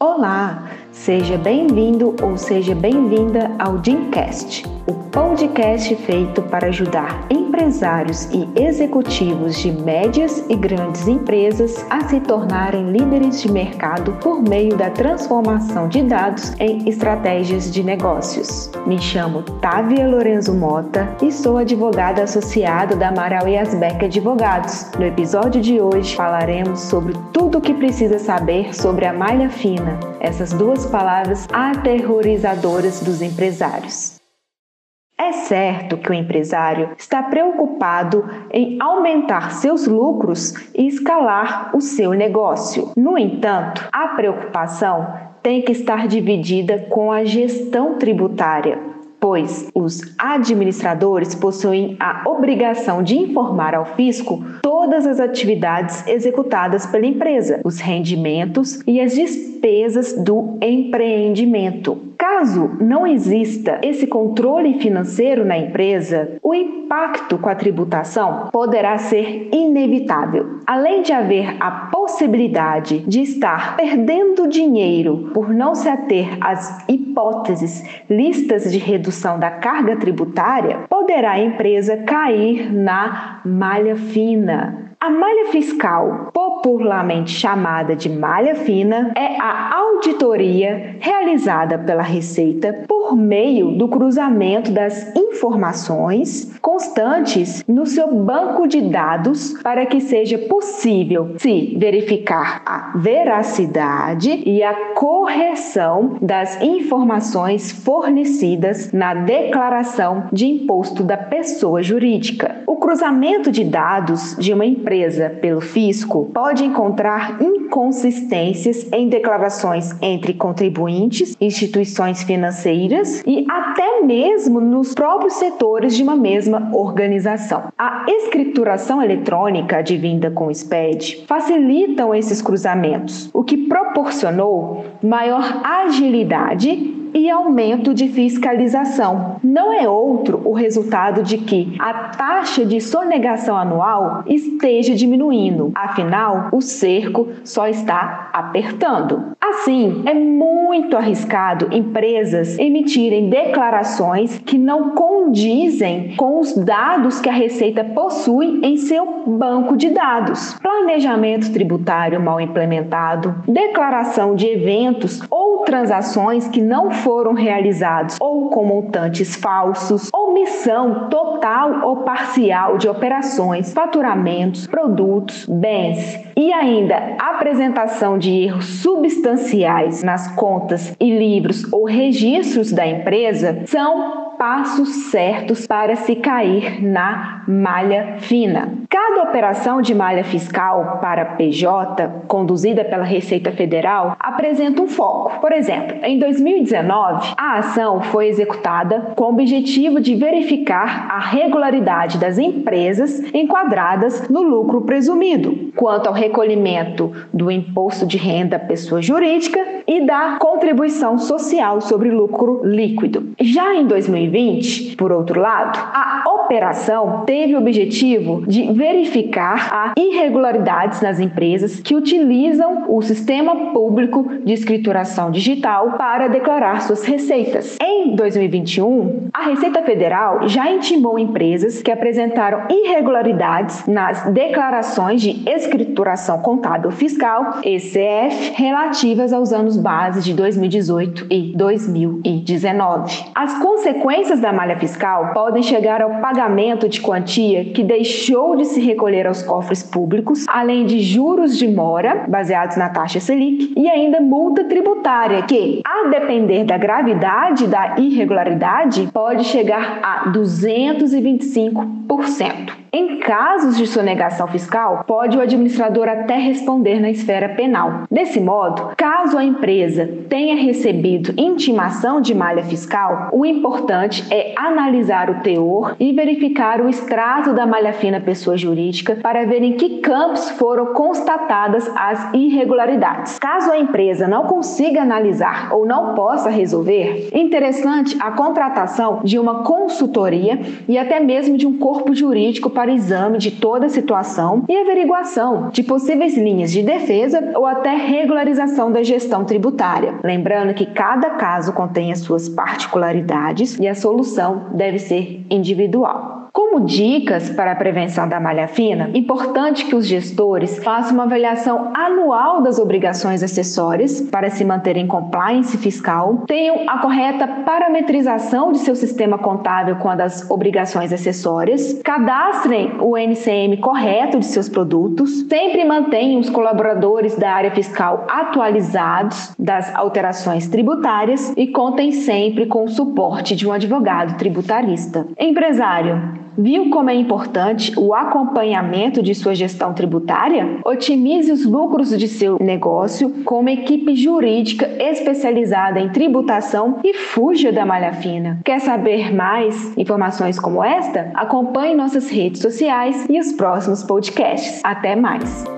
Olá, seja bem-vindo ou seja bem-vinda ao Dimcast, o podcast feito para ajudar empresários e executivos de médias e grandes empresas a se tornarem líderes de mercado por meio da transformação de dados em estratégias de negócios. Me chamo Távia Lorenzo Mota e sou advogada associada da Amaral e Asbeck Advogados. No episódio de hoje falaremos sobre tudo o que precisa saber sobre a malha fina, essas duas palavras aterrorizadoras dos empresários. É certo que o empresário está preocupado em aumentar seus lucros e escalar o seu negócio. No entanto, a preocupação tem que estar dividida com a gestão tributária pois os administradores possuem a obrigação de informar ao fisco todas as atividades executadas pela empresa, os rendimentos e as despesas do empreendimento. Caso não exista esse controle financeiro na empresa, o impacto com a tributação poderá ser inevitável. Além de haver a possibilidade de estar perdendo dinheiro por não se ater às hipóteses listas de redução da carga tributária, poderá a empresa cair na malha fina. A malha fiscal, popularmente chamada de malha fina, é a auditoria realizada pela Receita por meio do cruzamento das informações constantes no seu banco de dados para que seja possível se verificar a veracidade e a correção das informações fornecidas na declaração de imposto da pessoa jurídica. O cruzamento de dados de uma empresa pelo fisco pode encontrar inconsistências em declarações entre contribuintes, instituições financeiras e até mesmo nos próprios setores de uma mesma organização. A escrituração eletrônica advinda com o SPED facilitam esses cruzamentos, o que proporcionou maior agilidade e aumento de fiscalização. Não é outro o resultado de que a taxa de sonegação anual esteja diminuindo, afinal, o cerco só está apertando. Assim, é muito arriscado empresas emitirem declarações que não condizem com os dados que a Receita possui em seu banco de dados. Planejamento tributário mal implementado, declaração de eventos ou transações que não foram realizados ou com montantes falsos, omissão total ou parcial de operações, faturamentos, produtos, bens e ainda apresentação de erros substanciais nas contas e livros ou registros da empresa são passos certos para se cair na malha fina. Cada operação de malha fiscal para PJ, conduzida pela Receita Federal, apresenta um foco. Por exemplo, em 2019, a ação foi executada com o objetivo de verificar a regularidade das empresas enquadradas no lucro presumido, quanto ao recolhimento do imposto de renda pessoa jurídica e da contribuição social sobre lucro líquido. Já em 2020, 2020, por outro lado, a operação teve o objetivo de verificar as irregularidades nas empresas que utilizam o sistema público de escrituração digital para declarar suas receitas. Em 2021, a Receita Federal já intimou empresas que apresentaram irregularidades nas declarações de escrituração contábil fiscal, ECF, relativas aos anos base de 2018 e 2019. As consequências da malha fiscal podem chegar ao pagamento de quantia que deixou de se recolher aos cofres públicos, além de juros de mora, baseados na taxa Selic, e ainda multa tributária, que, a depender da gravidade da irregularidade, pode chegar a 225%. Em casos de sonegação fiscal, pode o administrador até responder na esfera penal. Desse modo, caso a empresa tenha recebido intimação de malha fiscal, o importante é analisar o teor e verificar o extrato da malha fina pessoa jurídica para ver em que campos foram constatadas as irregularidades. Caso a empresa não consiga analisar ou não possa resolver, interessante a contratação de uma consultoria e até mesmo de um corpo jurídico para o exame de toda a situação e averiguação de possíveis linhas de defesa ou até regularização da gestão tributária. Lembrando que cada caso contém as suas particularidades e a solução deve ser individual. Como dicas para a prevenção da malha fina, importante que os gestores façam uma avaliação anual das obrigações acessórias para se manter em compliance fiscal, tenham a correta parametrização de seu sistema contábil com a das obrigações acessórias, cadastrem o NCM correto de seus produtos, sempre mantenham os colaboradores da área fiscal atualizados das alterações tributárias e contem sempre com o suporte de um advogado tributarista. Empresário, Viu como é importante o acompanhamento de sua gestão tributária? Otimize os lucros de seu negócio com uma equipe jurídica especializada em tributação e fuja da malha fina. Quer saber mais informações como esta? Acompanhe nossas redes sociais e os próximos podcasts. Até mais!